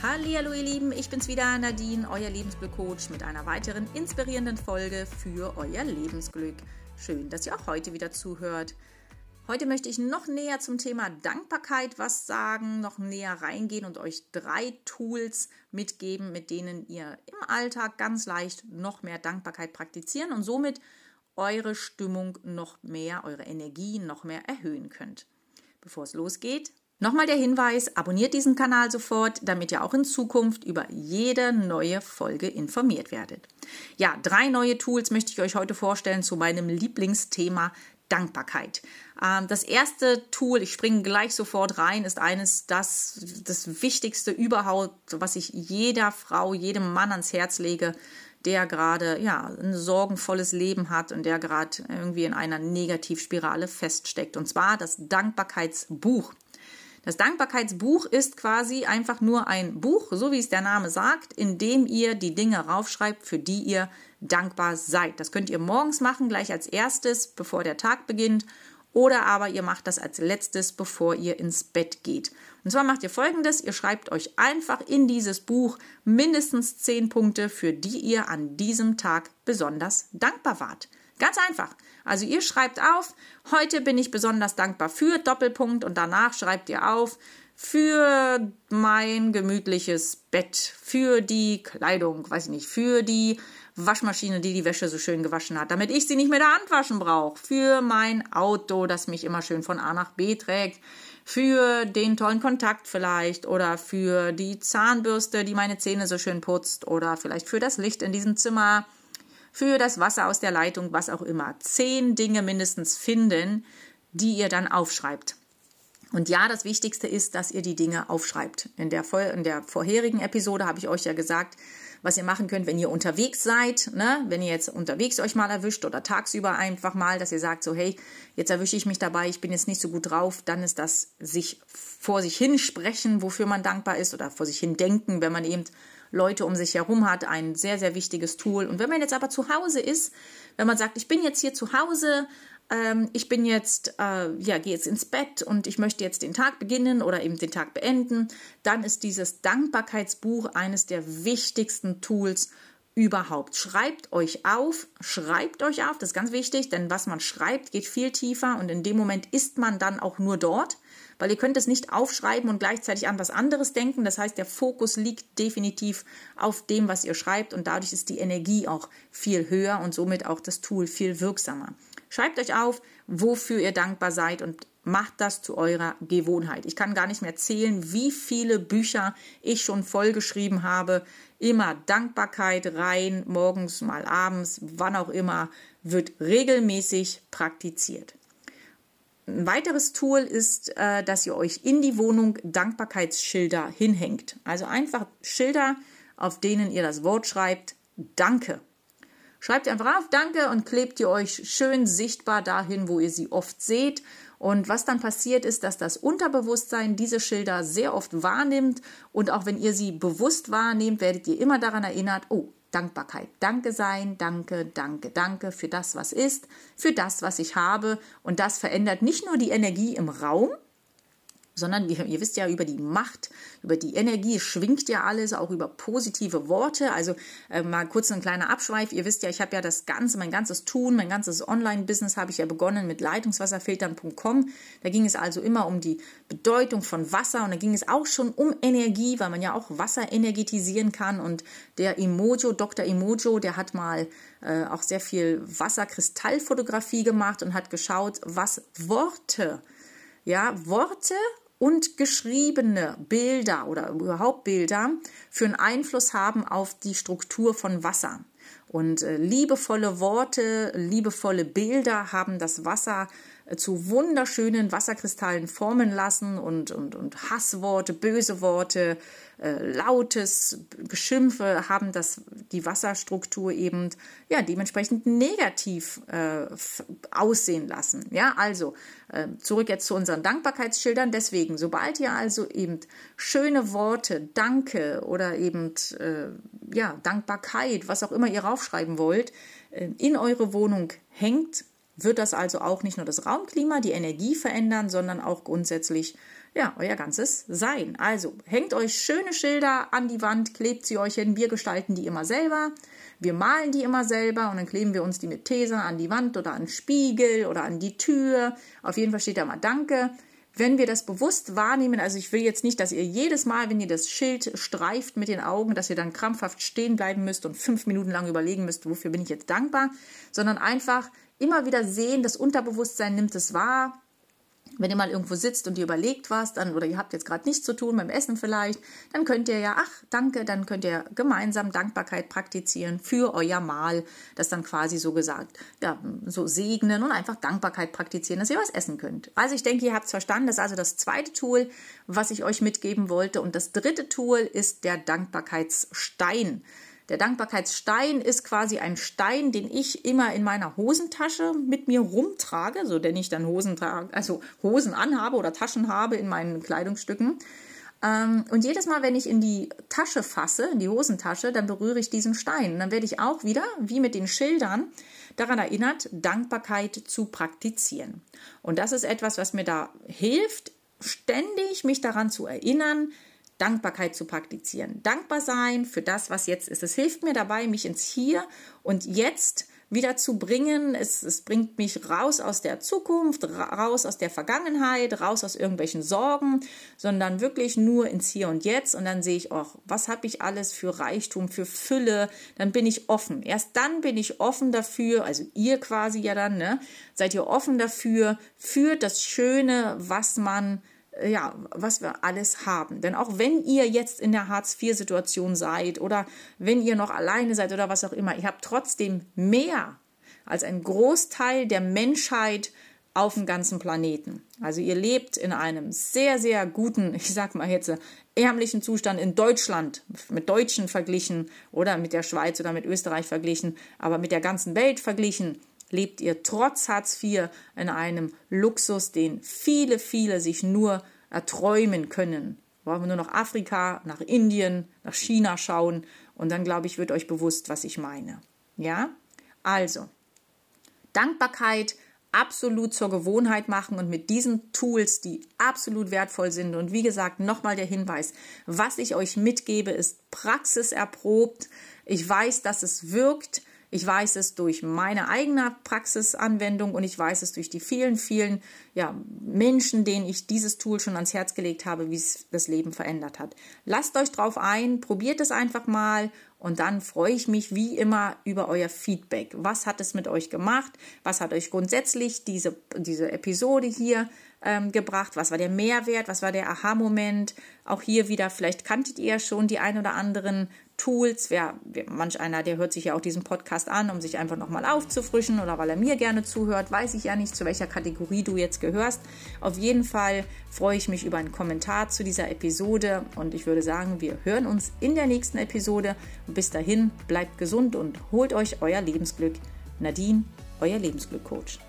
Hallo ihr Lieben, ich bin's wieder Nadine, euer Lebensglückcoach mit einer weiteren inspirierenden Folge für euer Lebensglück. Schön, dass ihr auch heute wieder zuhört. Heute möchte ich noch näher zum Thema Dankbarkeit was sagen, noch näher reingehen und euch drei Tools mitgeben, mit denen ihr im Alltag ganz leicht noch mehr Dankbarkeit praktizieren und somit eure Stimmung noch mehr, eure Energie noch mehr erhöhen könnt. Bevor es losgeht, Nochmal der Hinweis, abonniert diesen Kanal sofort, damit ihr auch in Zukunft über jede neue Folge informiert werdet. Ja, drei neue Tools möchte ich euch heute vorstellen zu meinem Lieblingsthema Dankbarkeit. Ähm, das erste Tool, ich springe gleich sofort rein, ist eines, das das Wichtigste überhaupt, was ich jeder Frau, jedem Mann ans Herz lege, der gerade ja ein sorgenvolles Leben hat und der gerade irgendwie in einer Negativspirale feststeckt. Und zwar das Dankbarkeitsbuch. Das Dankbarkeitsbuch ist quasi einfach nur ein Buch, so wie es der Name sagt, in dem ihr die Dinge raufschreibt, für die ihr dankbar seid. Das könnt ihr morgens machen, gleich als erstes, bevor der Tag beginnt. Oder aber ihr macht das als letztes, bevor ihr ins Bett geht. Und zwar macht ihr folgendes: Ihr schreibt euch einfach in dieses Buch mindestens zehn Punkte, für die ihr an diesem Tag besonders dankbar wart. Ganz einfach. Also ihr schreibt auf, heute bin ich besonders dankbar für Doppelpunkt und danach schreibt ihr auf, für mein gemütliches Bett, für die Kleidung, weiß ich nicht, für die Waschmaschine, die die Wäsche so schön gewaschen hat, damit ich sie nicht mit der Hand waschen brauche, für mein Auto, das mich immer schön von A nach B trägt, für den tollen Kontakt vielleicht oder für die Zahnbürste, die meine Zähne so schön putzt oder vielleicht für das Licht in diesem Zimmer für das Wasser aus der Leitung, was auch immer. Zehn Dinge mindestens finden, die ihr dann aufschreibt. Und ja, das Wichtigste ist, dass ihr die Dinge aufschreibt. In der, in der vorherigen Episode habe ich euch ja gesagt, was ihr machen könnt, wenn ihr unterwegs seid, ne? wenn ihr jetzt unterwegs euch mal erwischt oder tagsüber einfach mal, dass ihr sagt so, hey, jetzt erwische ich mich dabei, ich bin jetzt nicht so gut drauf, dann ist das sich vor sich hin sprechen, wofür man dankbar ist oder vor sich hin denken, wenn man eben Leute um sich herum hat, ein sehr, sehr wichtiges Tool. Und wenn man jetzt aber zu Hause ist, wenn man sagt, ich bin jetzt hier zu Hause, ähm, ich bin jetzt, äh, ja, gehe jetzt ins Bett und ich möchte jetzt den Tag beginnen oder eben den Tag beenden, dann ist dieses Dankbarkeitsbuch eines der wichtigsten Tools überhaupt. Schreibt euch auf, schreibt euch auf, das ist ganz wichtig, denn was man schreibt, geht viel tiefer und in dem Moment ist man dann auch nur dort weil ihr könnt es nicht aufschreiben und gleichzeitig an was anderes denken. Das heißt, der Fokus liegt definitiv auf dem, was ihr schreibt und dadurch ist die Energie auch viel höher und somit auch das Tool viel wirksamer. Schreibt euch auf, wofür ihr dankbar seid und macht das zu eurer Gewohnheit. Ich kann gar nicht mehr zählen, wie viele Bücher ich schon vollgeschrieben habe. Immer Dankbarkeit rein, morgens mal abends, wann auch immer, wird regelmäßig praktiziert. Ein weiteres Tool ist, äh, dass ihr euch in die Wohnung Dankbarkeitsschilder hinhängt. Also einfach Schilder, auf denen ihr das Wort schreibt, Danke. Schreibt einfach auf Danke und klebt ihr euch schön sichtbar dahin, wo ihr sie oft seht. Und was dann passiert ist, dass das Unterbewusstsein diese Schilder sehr oft wahrnimmt. Und auch wenn ihr sie bewusst wahrnehmt, werdet ihr immer daran erinnert, oh, Dankbarkeit. Danke sein, danke, danke, danke für das, was ist, für das, was ich habe. Und das verändert nicht nur die Energie im Raum, sondern ihr, ihr, wisst ja über die Macht, über die Energie schwingt ja alles, auch über positive Worte. Also äh, mal kurz ein kleiner Abschweif. Ihr wisst ja, ich habe ja das Ganze, mein ganzes Tun, mein ganzes Online-Business habe ich ja begonnen mit Leitungswasserfiltern.com. Da ging es also immer um die Bedeutung von Wasser und da ging es auch schon um Energie, weil man ja auch Wasser energetisieren kann. Und der Emojo, Dr. Emojo, der hat mal äh, auch sehr viel Wasserkristallfotografie gemacht und hat geschaut, was Worte ja, Worte und geschriebene Bilder oder überhaupt Bilder für einen Einfluss haben auf die Struktur von Wasser. Und äh, liebevolle Worte, liebevolle Bilder haben das Wasser zu wunderschönen Wasserkristallen formen lassen und, und, und Hassworte, böse Worte, äh, lautes Geschimpfe haben das, die Wasserstruktur eben ja, dementsprechend negativ äh, aussehen lassen. Ja, also äh, zurück jetzt zu unseren Dankbarkeitsschildern. Deswegen, sobald ihr also eben schöne Worte, Danke oder eben äh, ja, Dankbarkeit, was auch immer ihr raufschreiben wollt, äh, in eure Wohnung hängt, wird das also auch nicht nur das Raumklima, die Energie verändern, sondern auch grundsätzlich ja, euer ganzes Sein. Also hängt euch schöne Schilder an die Wand, klebt sie euch hin. Wir gestalten die immer selber. Wir malen die immer selber und dann kleben wir uns die mit Tesa an die Wand oder an den Spiegel oder an die Tür. Auf jeden Fall steht da mal Danke. Wenn wir das bewusst wahrnehmen, also ich will jetzt nicht, dass ihr jedes Mal, wenn ihr das Schild streift mit den Augen, dass ihr dann krampfhaft stehen bleiben müsst und fünf Minuten lang überlegen müsst, wofür bin ich jetzt dankbar, sondern einfach immer wieder sehen, das Unterbewusstsein nimmt es wahr wenn ihr mal irgendwo sitzt und ihr überlegt was, dann oder ihr habt jetzt gerade nichts zu tun beim Essen vielleicht, dann könnt ihr ja, ach, danke, dann könnt ihr gemeinsam Dankbarkeit praktizieren für euer Mahl, das dann quasi so gesagt, ja, so segnen und einfach Dankbarkeit praktizieren, dass ihr was essen könnt. Also ich denke, ihr habt es verstanden, das ist also das zweite Tool, was ich euch mitgeben wollte und das dritte Tool ist der Dankbarkeitsstein. Der Dankbarkeitsstein ist quasi ein Stein, den ich immer in meiner Hosentasche mit mir rumtrage, so denn ich dann Hosen trage, also Hosen anhabe oder Taschen habe in meinen Kleidungsstücken. Ähm, und jedes Mal, wenn ich in die Tasche fasse, in die Hosentasche, dann berühre ich diesen Stein. Und dann werde ich auch wieder, wie mit den Schildern, daran erinnert, Dankbarkeit zu praktizieren. Und das ist etwas, was mir da hilft, ständig mich daran zu erinnern, Dankbarkeit zu praktizieren. Dankbar sein für das, was jetzt ist. Es hilft mir dabei, mich ins Hier und Jetzt wieder zu bringen. Es, es bringt mich raus aus der Zukunft, raus aus der Vergangenheit, raus aus irgendwelchen Sorgen, sondern wirklich nur ins Hier und Jetzt. Und dann sehe ich auch, was habe ich alles für Reichtum, für Fülle. Dann bin ich offen. Erst dann bin ich offen dafür, also ihr quasi ja dann, ne, seid ihr offen dafür, für das Schöne, was man ja, was wir alles haben. Denn auch wenn ihr jetzt in der Hartz-IV-Situation seid oder wenn ihr noch alleine seid oder was auch immer, ihr habt trotzdem mehr als ein Großteil der Menschheit auf dem ganzen Planeten. Also ihr lebt in einem sehr, sehr guten, ich sag mal jetzt, ärmlichen Zustand in Deutschland, mit Deutschen verglichen oder mit der Schweiz oder mit Österreich verglichen, aber mit der ganzen Welt verglichen lebt ihr trotz Hartz IV in einem Luxus, den viele, viele sich nur erträumen können. Wollen wir nur nach Afrika, nach Indien, nach China schauen und dann, glaube ich, wird euch bewusst, was ich meine. Ja? Also, Dankbarkeit absolut zur Gewohnheit machen und mit diesen Tools, die absolut wertvoll sind. Und wie gesagt, nochmal der Hinweis, was ich euch mitgebe, ist praxiserprobt. Ich weiß, dass es wirkt. Ich weiß es durch meine eigene Praxisanwendung und ich weiß es durch die vielen, vielen ja, Menschen, denen ich dieses Tool schon ans Herz gelegt habe, wie es das Leben verändert hat. Lasst euch drauf ein, probiert es einfach mal und dann freue ich mich wie immer über euer Feedback. Was hat es mit euch gemacht? Was hat euch grundsätzlich diese, diese Episode hier ähm, gebracht? Was war der Mehrwert? Was war der Aha-Moment? Auch hier wieder, vielleicht kanntet ihr schon die ein oder anderen Tools. Wer, manch einer, der hört sich ja auch diesen Podcast an, um sich einfach nochmal aufzufrischen oder weil er mir gerne zuhört, weiß ich ja nicht, zu welcher Kategorie du jetzt gehörst. Auf jeden Fall freue ich mich über einen Kommentar zu dieser Episode und ich würde sagen, wir hören uns in der nächsten Episode. Bis dahin, bleibt gesund und holt euch euer Lebensglück. Nadine, euer Lebensglückcoach.